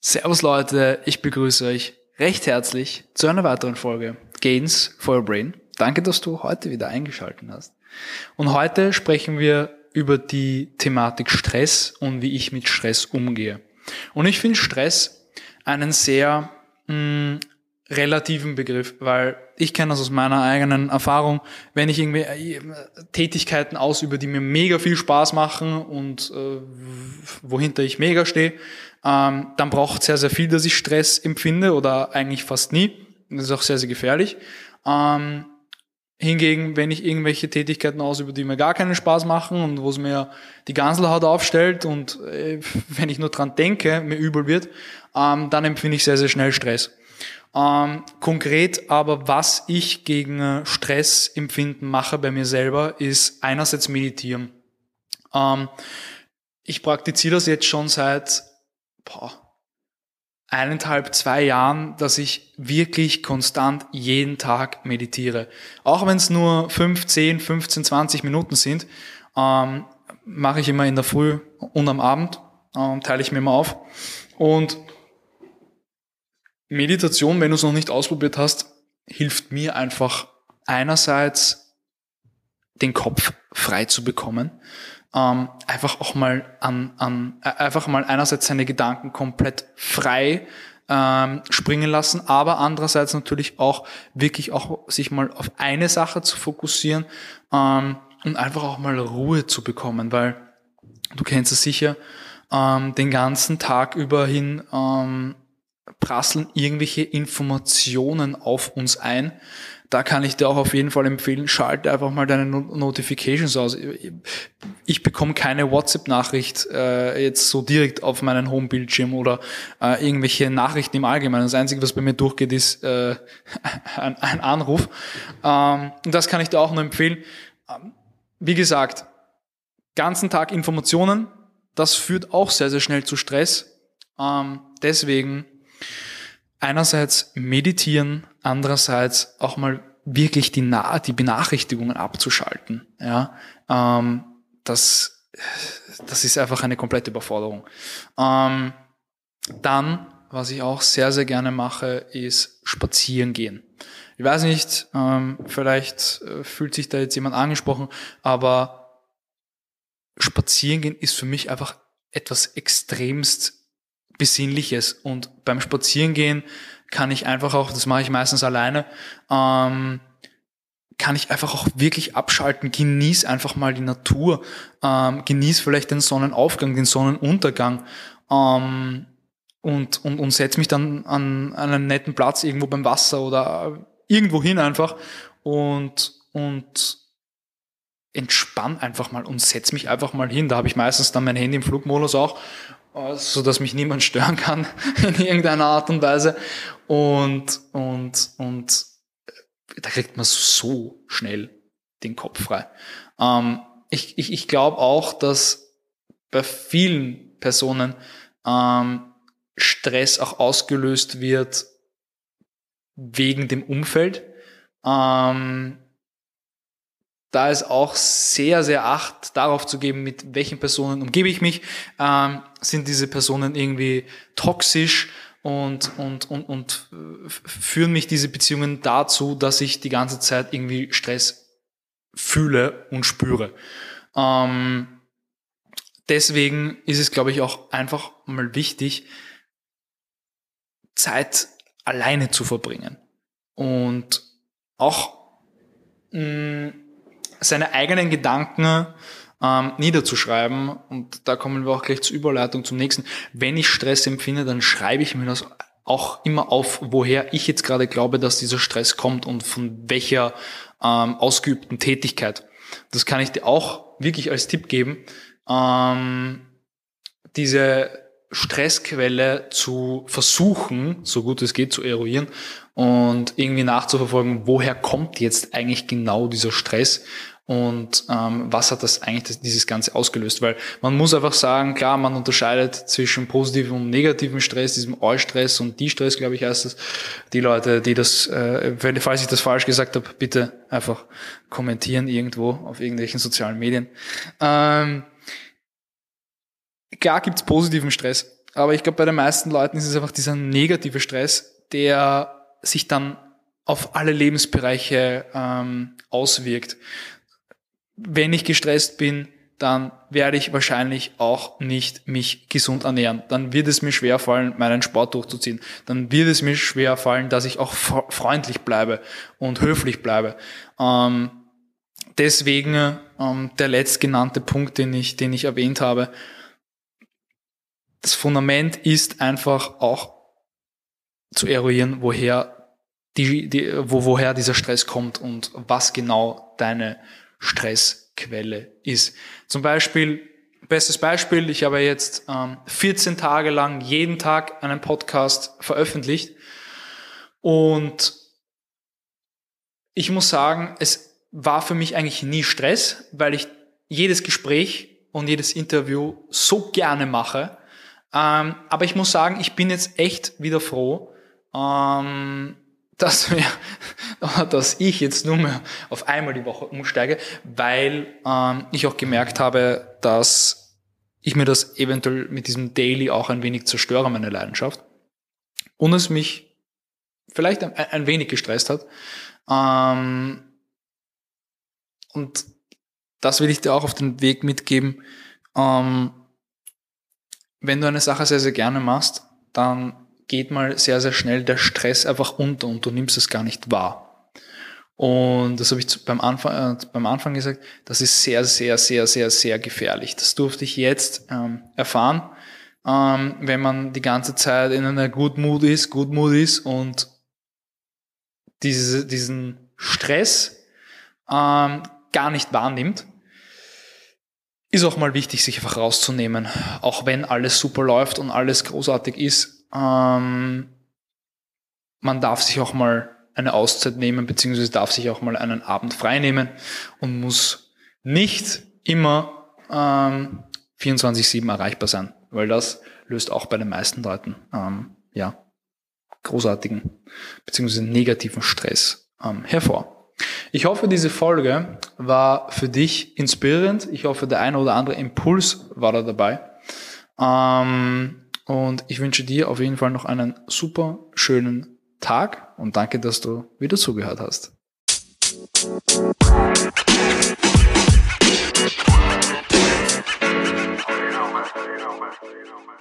Servus Leute, ich begrüße euch recht herzlich zu einer weiteren Folge Gains for Your Brain. Danke, dass du heute wieder eingeschaltet hast. Und heute sprechen wir über die Thematik Stress und wie ich mit Stress umgehe. Und ich finde Stress einen sehr mh, mm, relativen Begriff, weil ich kenne das aus meiner eigenen Erfahrung, wenn ich irgendwie äh, Tätigkeiten ausübe, die mir mega viel Spaß machen und äh, wohinter ich mega stehe, ähm, dann braucht sehr, sehr viel, dass ich Stress empfinde oder eigentlich fast nie. Das ist auch sehr, sehr gefährlich. Ähm, hingegen, wenn ich irgendwelche Tätigkeiten ausübe, die mir gar keinen Spaß machen und wo es mir die Ganselhaut aufstellt und äh, wenn ich nur dran denke, mir übel wird, ähm, dann empfinde ich sehr, sehr schnell Stress. Ähm, konkret aber, was ich gegen äh, Stressempfinden mache bei mir selber, ist einerseits meditieren. Ähm, ich praktiziere das jetzt schon seit boah, eineinhalb, zwei Jahren, dass ich wirklich konstant jeden Tag meditiere. Auch wenn es nur 5, 10, 15, 20 Minuten sind, ähm, mache ich immer in der Früh und am Abend, ähm, teile ich mir immer auf. Und Meditation, wenn du es noch nicht ausprobiert hast, hilft mir einfach einerseits den Kopf frei zu bekommen, ähm, einfach auch mal an, an äh, einfach mal einerseits seine Gedanken komplett frei ähm, springen lassen, aber andererseits natürlich auch wirklich auch sich mal auf eine Sache zu fokussieren ähm, und einfach auch mal Ruhe zu bekommen, weil du kennst es sicher, ähm, den ganzen Tag über hin ähm, prasseln irgendwelche Informationen auf uns ein. Da kann ich dir auch auf jeden Fall empfehlen, schalte einfach mal deine Notifications aus. Ich bekomme keine WhatsApp-Nachricht äh, jetzt so direkt auf meinen Homebildschirm oder äh, irgendwelche Nachrichten im Allgemeinen. Das Einzige, was bei mir durchgeht, ist äh, ein, ein, Anruf. Ähm, und das kann ich dir auch nur empfehlen. Ähm, wie gesagt, ganzen Tag Informationen, das führt auch sehr, sehr schnell zu Stress. Ähm, deswegen einerseits meditieren, andererseits auch mal wirklich die, Na die Benachrichtigungen abzuschalten. Ja, ähm, das, das ist einfach eine komplette Überforderung. Ähm, dann, was ich auch sehr, sehr gerne mache, ist spazieren gehen. Ich weiß nicht, ähm, vielleicht äh, fühlt sich da jetzt jemand angesprochen, aber spazieren gehen ist für mich einfach etwas extremst Besinnliches. Und beim Spazierengehen kann ich einfach auch, das mache ich meistens alleine, ähm, kann ich einfach auch wirklich abschalten, genieß einfach mal die Natur, ähm, genieß vielleicht den Sonnenaufgang, den Sonnenuntergang ähm, und, und, und setz mich dann an, an einen netten Platz irgendwo beim Wasser oder irgendwo hin einfach und, und entspann einfach mal und setz mich einfach mal hin. Da habe ich meistens dann mein Handy im Flugmodus auch so dass mich niemand stören kann in irgendeiner Art und Weise. Und, und, und äh, da kriegt man so schnell den Kopf frei. Ähm, ich ich, ich glaube auch, dass bei vielen Personen ähm, Stress auch ausgelöst wird wegen dem Umfeld. Ähm, da ist auch sehr, sehr Acht darauf zu geben, mit welchen Personen umgebe ich mich. Ähm, sind diese Personen irgendwie toxisch und, und, und, und äh, führen mich diese Beziehungen dazu, dass ich die ganze Zeit irgendwie Stress fühle und spüre. Ähm, deswegen ist es, glaube ich, auch einfach mal wichtig, Zeit alleine zu verbringen. Und auch mh, mm, seine eigenen Gedanken ähm, niederzuschreiben. Und da kommen wir auch gleich zur Überleitung zum nächsten. Wenn ich Stress empfinde, dann schreibe ich mir das auch immer auf, woher ich jetzt gerade glaube, dass dieser Stress kommt und von welcher ähm, ausgeübten Tätigkeit. Das kann ich dir auch wirklich als Tipp geben. Ähm, diese Stressquelle zu versuchen, so gut es geht, zu eruieren und irgendwie nachzuverfolgen, woher kommt jetzt eigentlich genau dieser Stress und ähm, was hat das eigentlich das, dieses Ganze ausgelöst? Weil man muss einfach sagen, klar, man unterscheidet zwischen positivem und negativem Stress, diesem Eu-Stress und Die-Stress, glaube ich, heißt es. Die Leute, die das, äh, falls ich das falsch gesagt habe, bitte einfach kommentieren irgendwo auf irgendwelchen sozialen Medien. Ähm, klar gibt's positiven Stress, aber ich glaube, bei den meisten Leuten ist es einfach dieser negative Stress, der sich dann auf alle Lebensbereiche ähm, auswirkt wenn ich gestresst bin, dann werde ich wahrscheinlich auch nicht mich gesund ernähren. Dann wird es mir schwer fallen, meinen Sport durchzuziehen. Dann wird es mir schwer fallen, dass ich auch freundlich bleibe und höflich bleibe. Ähm, deswegen ähm, der letztgenannte Punkt, den ich, den ich erwähnt habe. Das Fundament ist einfach auch zu eruieren, woher die, die, wo, woher dieser Stress kommt und was genau deine Stressquelle ist. Zum Beispiel, bestes Beispiel, ich habe jetzt ähm, 14 Tage lang jeden Tag einen Podcast veröffentlicht und ich muss sagen, es war für mich eigentlich nie Stress, weil ich jedes Gespräch und jedes Interview so gerne mache. Ähm, aber ich muss sagen, ich bin jetzt echt wieder froh, ähm, dass, wir, dass ich jetzt nur mehr auf einmal die Woche umsteige, weil ähm, ich auch gemerkt habe, dass ich mir das eventuell mit diesem Daily auch ein wenig zerstöre, meine Leidenschaft. Und es mich vielleicht ein, ein wenig gestresst hat. Ähm, und das will ich dir auch auf den Weg mitgeben. Ähm, wenn du eine Sache sehr, sehr gerne machst, dann geht mal sehr, sehr schnell der Stress einfach unter und du nimmst es gar nicht wahr. Und das habe ich beim Anfang, äh, beim Anfang gesagt, das ist sehr, sehr, sehr, sehr, sehr gefährlich. Das durfte ich jetzt ähm, erfahren, ähm, wenn man die ganze Zeit in einer Good Mood ist, Good Mood ist und diese, diesen Stress ähm, gar nicht wahrnimmt, ist auch mal wichtig, sich einfach rauszunehmen. Auch wenn alles super läuft und alles großartig ist, ähm, man darf sich auch mal eine Auszeit nehmen, beziehungsweise darf sich auch mal einen Abend frei nehmen und muss nicht immer ähm, 24-7 erreichbar sein, weil das löst auch bei den meisten Leuten ähm, ja, großartigen beziehungsweise negativen Stress ähm, hervor. Ich hoffe, diese Folge war für dich inspirierend. Ich hoffe, der eine oder andere Impuls war da dabei. Ähm, und ich wünsche dir auf jeden Fall noch einen super schönen Tag und danke, dass du wieder zugehört hast. You know, man.